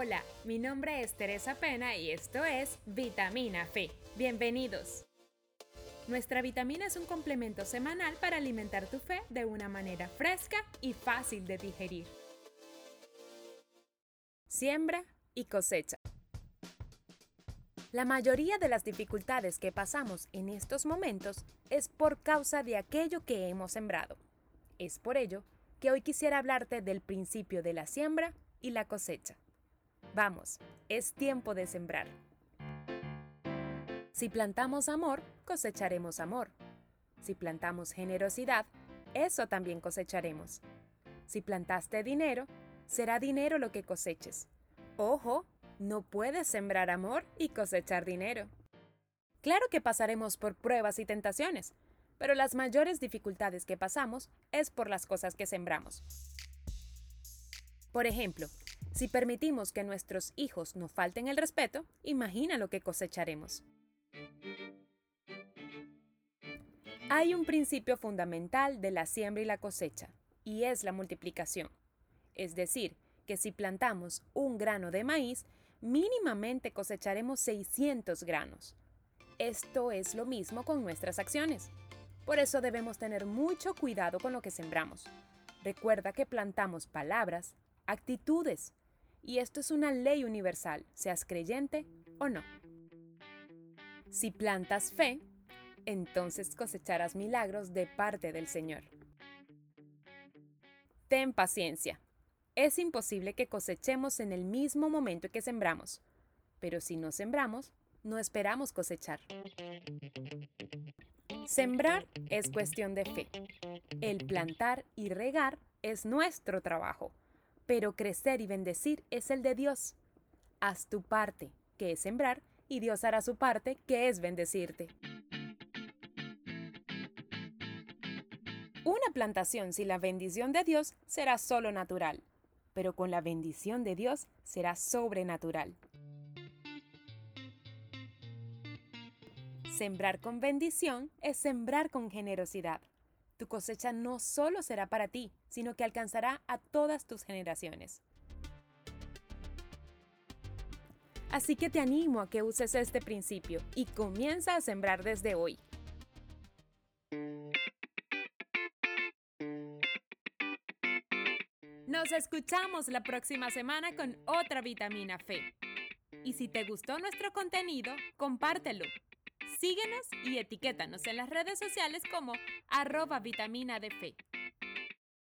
Hola, mi nombre es Teresa Pena y esto es Vitamina Fe. Bienvenidos. Nuestra vitamina es un complemento semanal para alimentar tu fe de una manera fresca y fácil de digerir. Siembra y cosecha. La mayoría de las dificultades que pasamos en estos momentos es por causa de aquello que hemos sembrado. Es por ello que hoy quisiera hablarte del principio de la siembra y la cosecha. Vamos, es tiempo de sembrar. Si plantamos amor, cosecharemos amor. Si plantamos generosidad, eso también cosecharemos. Si plantaste dinero, será dinero lo que coseches. Ojo, no puedes sembrar amor y cosechar dinero. Claro que pasaremos por pruebas y tentaciones, pero las mayores dificultades que pasamos es por las cosas que sembramos. Por ejemplo, si permitimos que nuestros hijos nos falten el respeto, imagina lo que cosecharemos. Hay un principio fundamental de la siembra y la cosecha, y es la multiplicación. Es decir, que si plantamos un grano de maíz, mínimamente cosecharemos 600 granos. Esto es lo mismo con nuestras acciones. Por eso debemos tener mucho cuidado con lo que sembramos. Recuerda que plantamos palabras, actitudes, y esto es una ley universal, seas creyente o no. Si plantas fe, entonces cosecharás milagros de parte del Señor. Ten paciencia. Es imposible que cosechemos en el mismo momento que sembramos, pero si no sembramos, no esperamos cosechar. Sembrar es cuestión de fe. El plantar y regar es nuestro trabajo pero crecer y bendecir es el de Dios. Haz tu parte, que es sembrar, y Dios hará su parte, que es bendecirte. Una plantación sin la bendición de Dios será solo natural, pero con la bendición de Dios será sobrenatural. Sembrar con bendición es sembrar con generosidad tu cosecha no solo será para ti, sino que alcanzará a todas tus generaciones. Así que te animo a que uses este principio y comienza a sembrar desde hoy. Nos escuchamos la próxima semana con otra vitamina Fe. Y si te gustó nuestro contenido, compártelo. Síguenos y etiquétanos en las redes sociales como arroba vitamina de fe.